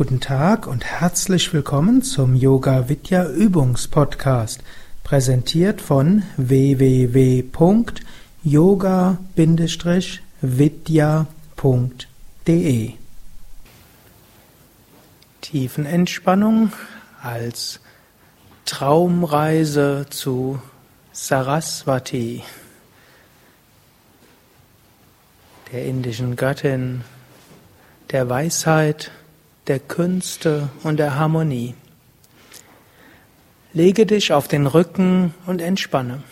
Guten Tag und herzlich willkommen zum Yoga Vidya Übungspodcast, präsentiert von www.yoga-vidya.de. Tiefenentspannung als Traumreise zu Saraswati, der indischen Göttin der Weisheit, der Künste und der Harmonie. Lege dich auf den Rücken und entspanne.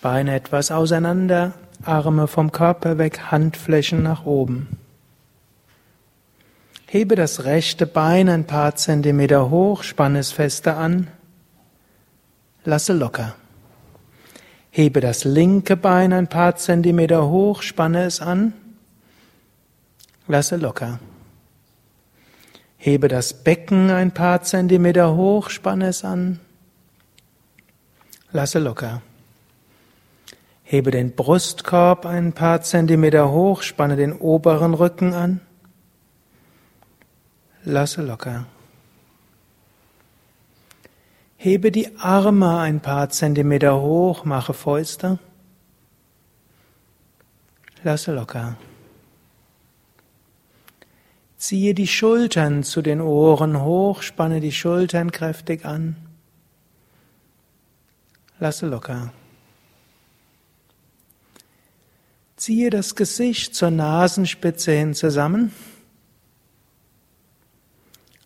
Beine etwas auseinander, Arme vom Körper weg, Handflächen nach oben. Hebe das rechte Bein ein paar Zentimeter hoch, spanne es fester an, lasse locker. Hebe das linke Bein ein paar Zentimeter hoch, spanne es an, lasse locker. Hebe das Becken ein paar Zentimeter hoch, spanne es an, lasse locker. Hebe den Brustkorb ein paar Zentimeter hoch, spanne den oberen Rücken an, lasse locker. Hebe die Arme ein paar Zentimeter hoch, mache Fäuste. Lasse locker. Ziehe die Schultern zu den Ohren hoch, spanne die Schultern kräftig an. Lasse locker. Ziehe das Gesicht zur Nasenspitze hin zusammen.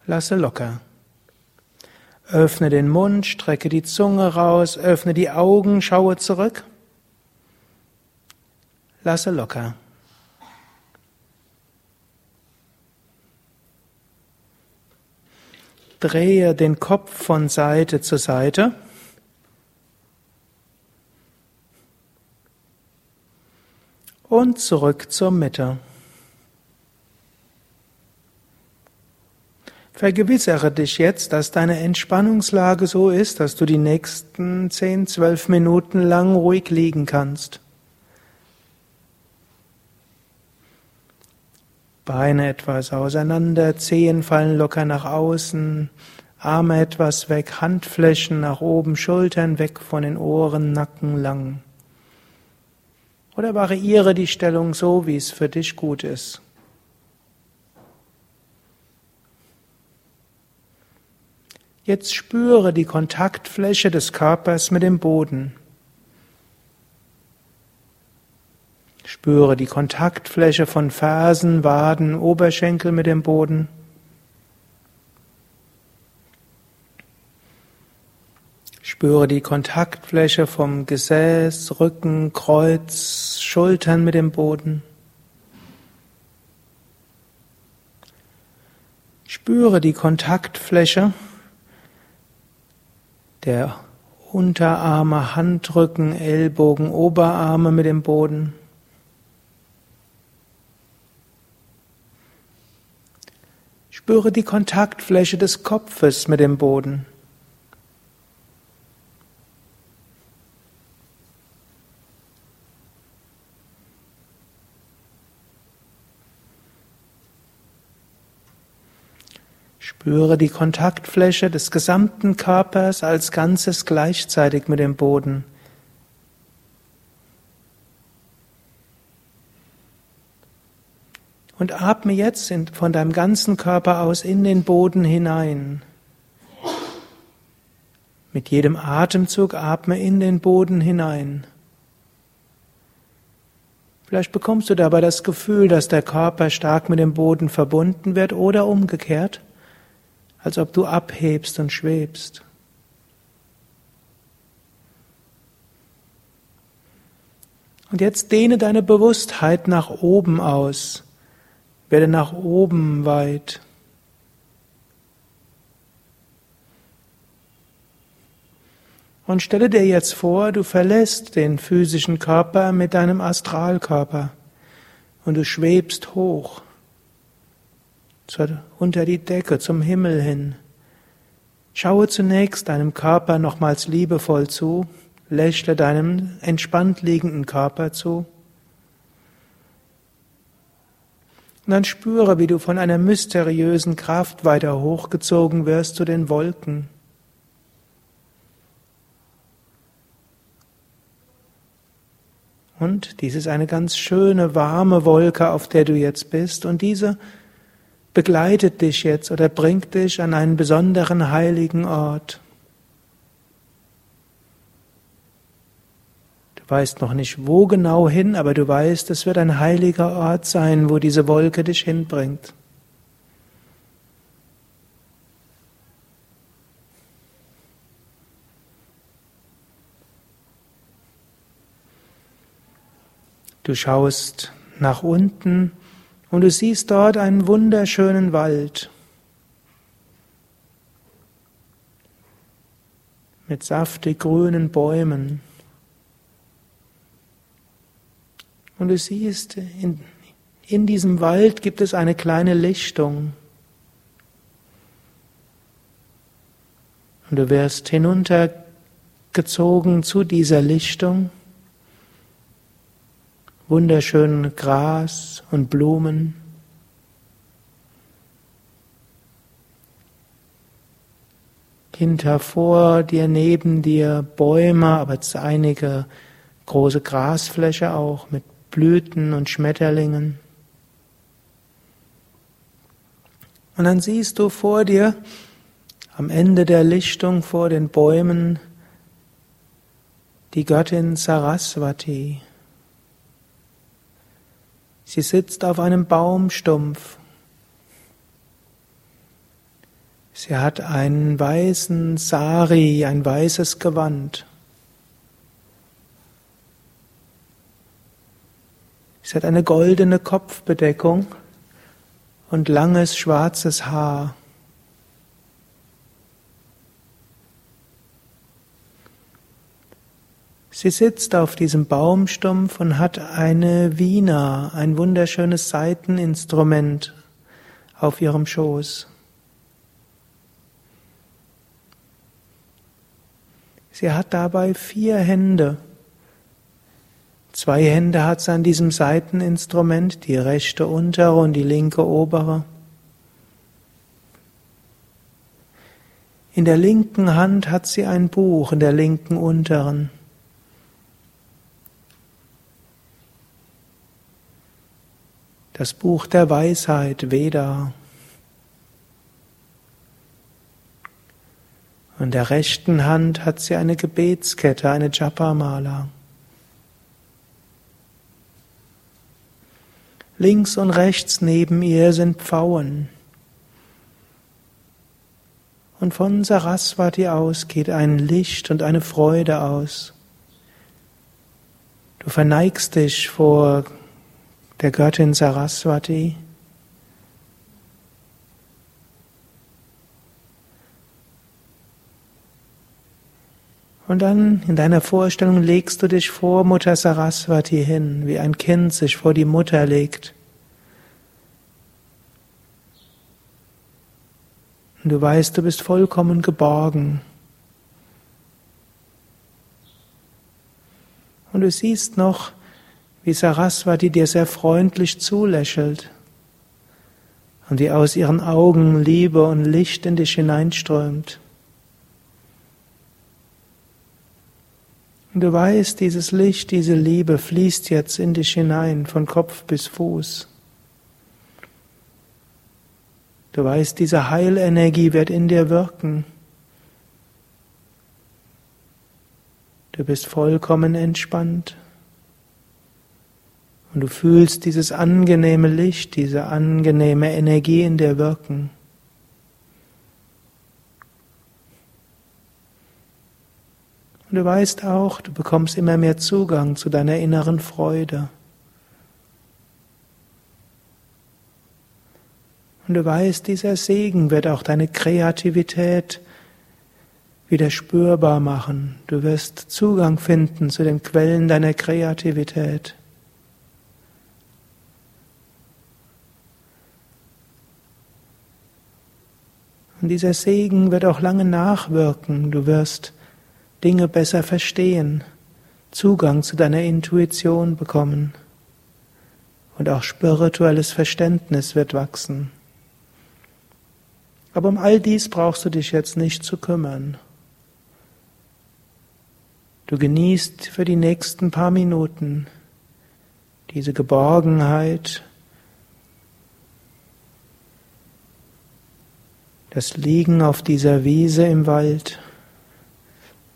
Lasse locker. Öffne den Mund, strecke die Zunge raus, öffne die Augen, schaue zurück. Lasse locker. Drehe den Kopf von Seite zu Seite. Und zurück zur Mitte. Vergewissere dich jetzt, dass deine Entspannungslage so ist, dass du die nächsten 10, 12 Minuten lang ruhig liegen kannst. Beine etwas auseinander, Zehen fallen locker nach außen, Arme etwas weg, Handflächen nach oben, Schultern weg von den Ohren, Nacken lang. Oder variiere die Stellung so, wie es für dich gut ist. Jetzt spüre die Kontaktfläche des Körpers mit dem Boden. Spüre die Kontaktfläche von Fersen, Waden, Oberschenkel mit dem Boden. Spüre die Kontaktfläche vom Gesäß, Rücken, Kreuz, Schultern mit dem Boden. Spüre die Kontaktfläche der Unterarme, Handrücken, Ellbogen, Oberarme mit dem Boden. Spüre die Kontaktfläche des Kopfes mit dem Boden. Spüre die Kontaktfläche des gesamten Körpers als Ganzes gleichzeitig mit dem Boden. Und atme jetzt von deinem ganzen Körper aus in den Boden hinein. Mit jedem Atemzug atme in den Boden hinein. Vielleicht bekommst du dabei das Gefühl, dass der Körper stark mit dem Boden verbunden wird oder umgekehrt als ob du abhebst und schwebst. Und jetzt dehne deine Bewusstheit nach oben aus. Werde nach oben weit. Und stelle dir jetzt vor, du verlässt den physischen Körper mit deinem Astralkörper und du schwebst hoch unter die Decke zum Himmel hin. Schaue zunächst deinem Körper nochmals liebevoll zu, lächle deinem entspannt liegenden Körper zu. Und dann spüre, wie du von einer mysteriösen Kraft weiter hochgezogen wirst zu den Wolken. Und dies ist eine ganz schöne, warme Wolke, auf der du jetzt bist. Und diese begleitet dich jetzt oder bringt dich an einen besonderen heiligen Ort. Weißt noch nicht, wo genau hin, aber du weißt, es wird ein heiliger Ort sein, wo diese Wolke dich hinbringt. Du schaust nach unten und du siehst dort einen wunderschönen Wald mit saftig grünen Bäumen. Und du siehst, in, in diesem Wald gibt es eine kleine Lichtung. Und du wirst hinuntergezogen zu dieser Lichtung wunderschön Gras und Blumen. Hinter vor dir, neben dir Bäume, aber einige große Grasfläche auch mit Blüten und Schmetterlingen. Und dann siehst du vor dir, am Ende der Lichtung vor den Bäumen, die Göttin Saraswati. Sie sitzt auf einem Baumstumpf. Sie hat einen weißen Sari, ein weißes Gewand. Sie hat eine goldene Kopfbedeckung und langes schwarzes Haar. Sie sitzt auf diesem Baumstumpf und hat eine Wiener, ein wunderschönes Saiteninstrument auf ihrem Schoß. Sie hat dabei vier Hände. Zwei Hände hat sie an diesem Saiteninstrument, die rechte untere und die linke obere. In der linken Hand hat sie ein Buch, in der linken unteren. das Buch der Weisheit, Veda. In der rechten Hand hat sie eine Gebetskette, eine Japa-Mala. Links und rechts neben ihr sind Pfauen. Und von Saraswati aus geht ein Licht und eine Freude aus. Du verneigst dich vor der Göttin Saraswati. Und dann in deiner Vorstellung legst du dich vor Mutter Saraswati hin, wie ein Kind sich vor die Mutter legt. Und du weißt, du bist vollkommen geborgen. Und du siehst noch, wie Saraswati dir sehr freundlich zulächelt und wie aus ihren Augen Liebe und Licht in dich hineinströmt. Und du weißt, dieses Licht, diese Liebe fließt jetzt in dich hinein, von Kopf bis Fuß. Du weißt, diese Heilenergie wird in dir wirken. Du bist vollkommen entspannt. Und du fühlst dieses angenehme Licht, diese angenehme Energie in dir wirken. Und du weißt auch, du bekommst immer mehr Zugang zu deiner inneren Freude. Und du weißt, dieser Segen wird auch deine Kreativität wieder spürbar machen. Du wirst Zugang finden zu den Quellen deiner Kreativität. Und dieser Segen wird auch lange nachwirken. Du wirst Dinge besser verstehen, Zugang zu deiner Intuition bekommen. und auch spirituelles Verständnis wird wachsen. Aber um all dies brauchst du dich jetzt nicht zu kümmern. Du genießt für die nächsten paar Minuten diese Geborgenheit, das Liegen auf dieser Wiese im Wald,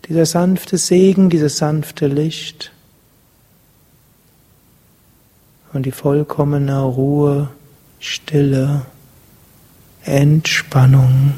dieser sanfte Segen, dieses sanfte Licht und die vollkommene Ruhe, Stille, Entspannung.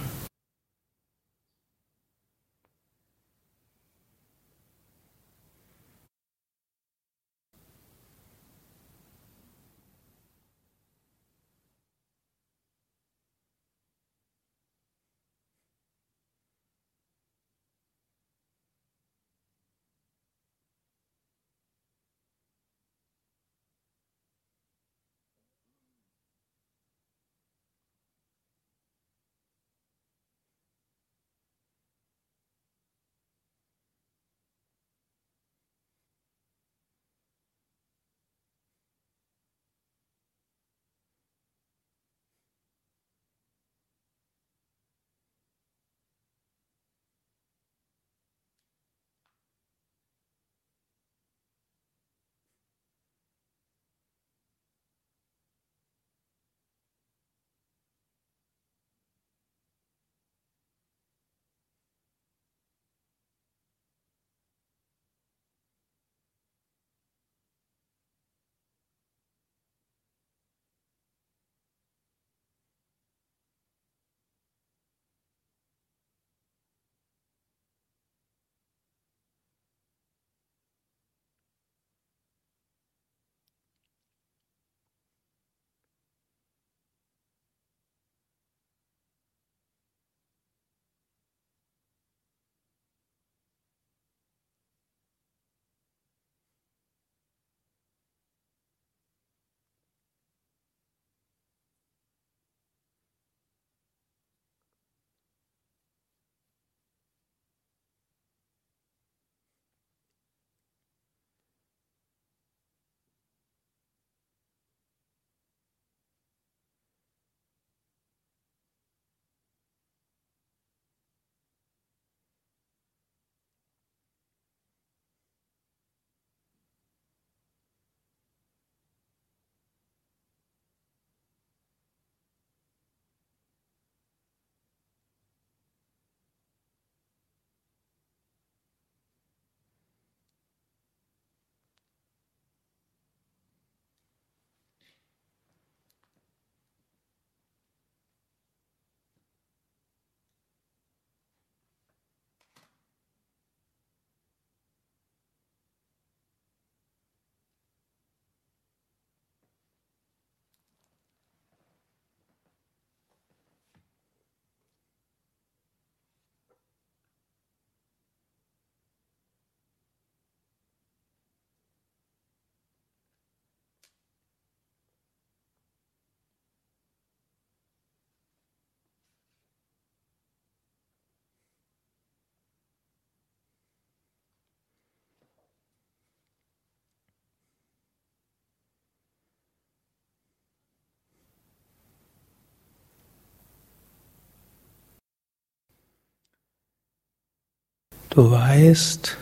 Du weißt,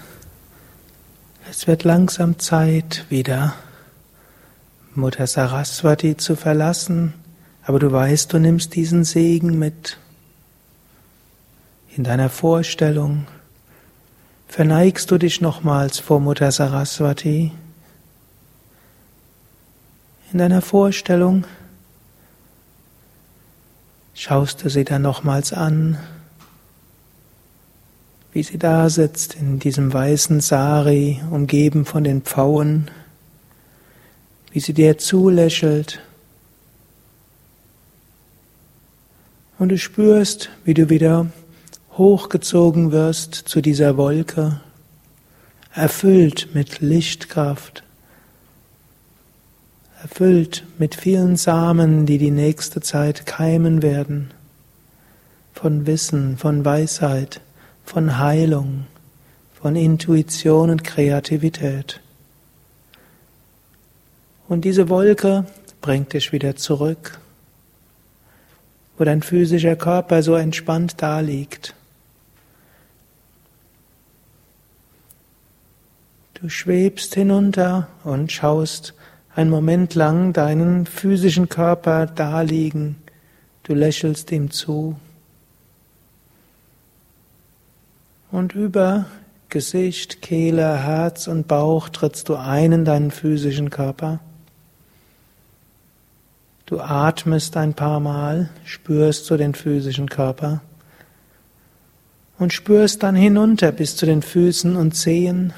es wird langsam Zeit, wieder Mutter Saraswati zu verlassen, aber du weißt, du nimmst diesen Segen mit. In deiner Vorstellung verneigst du dich nochmals vor Mutter Saraswati. In deiner Vorstellung schaust du sie dann nochmals an wie sie da sitzt in diesem weißen Sari, umgeben von den Pfauen, wie sie dir zulächelt. Und du spürst, wie du wieder hochgezogen wirst zu dieser Wolke, erfüllt mit Lichtkraft, erfüllt mit vielen Samen, die die nächste Zeit keimen werden, von Wissen, von Weisheit von Heilung, von Intuition und Kreativität. Und diese Wolke bringt dich wieder zurück, wo dein physischer Körper so entspannt da liegt. Du schwebst hinunter und schaust einen Moment lang deinen physischen Körper daliegen. Du lächelst ihm zu. Und über Gesicht, Kehle, Herz und Bauch trittst du ein in deinen physischen Körper. Du atmest ein paar Mal, spürst so den physischen Körper und spürst dann hinunter bis zu den Füßen und Zehen,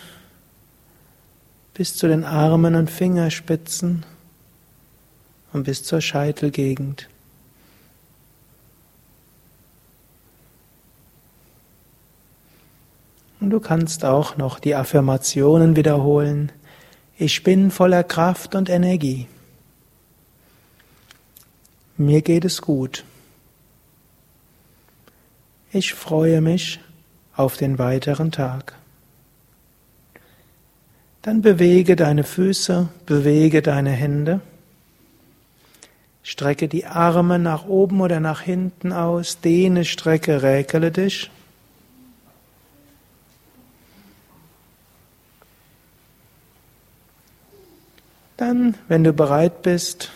bis zu den Armen und Fingerspitzen und bis zur Scheitelgegend. Und du kannst auch noch die Affirmationen wiederholen. Ich bin voller Kraft und Energie. Mir geht es gut. Ich freue mich auf den weiteren Tag. Dann bewege deine Füße, bewege deine Hände. Strecke die Arme nach oben oder nach hinten aus, dehne, strecke, räkele dich. Dann, wenn du bereit bist,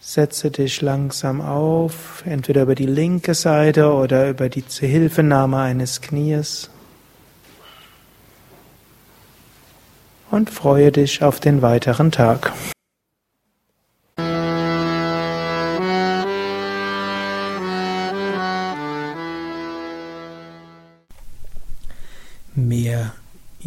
setze dich langsam auf, entweder über die linke Seite oder über die Zuhilfenahme eines Knies. und freue dich auf den weiteren Tag.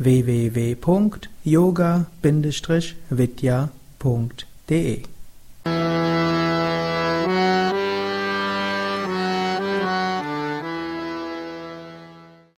www.yoga-vidya.de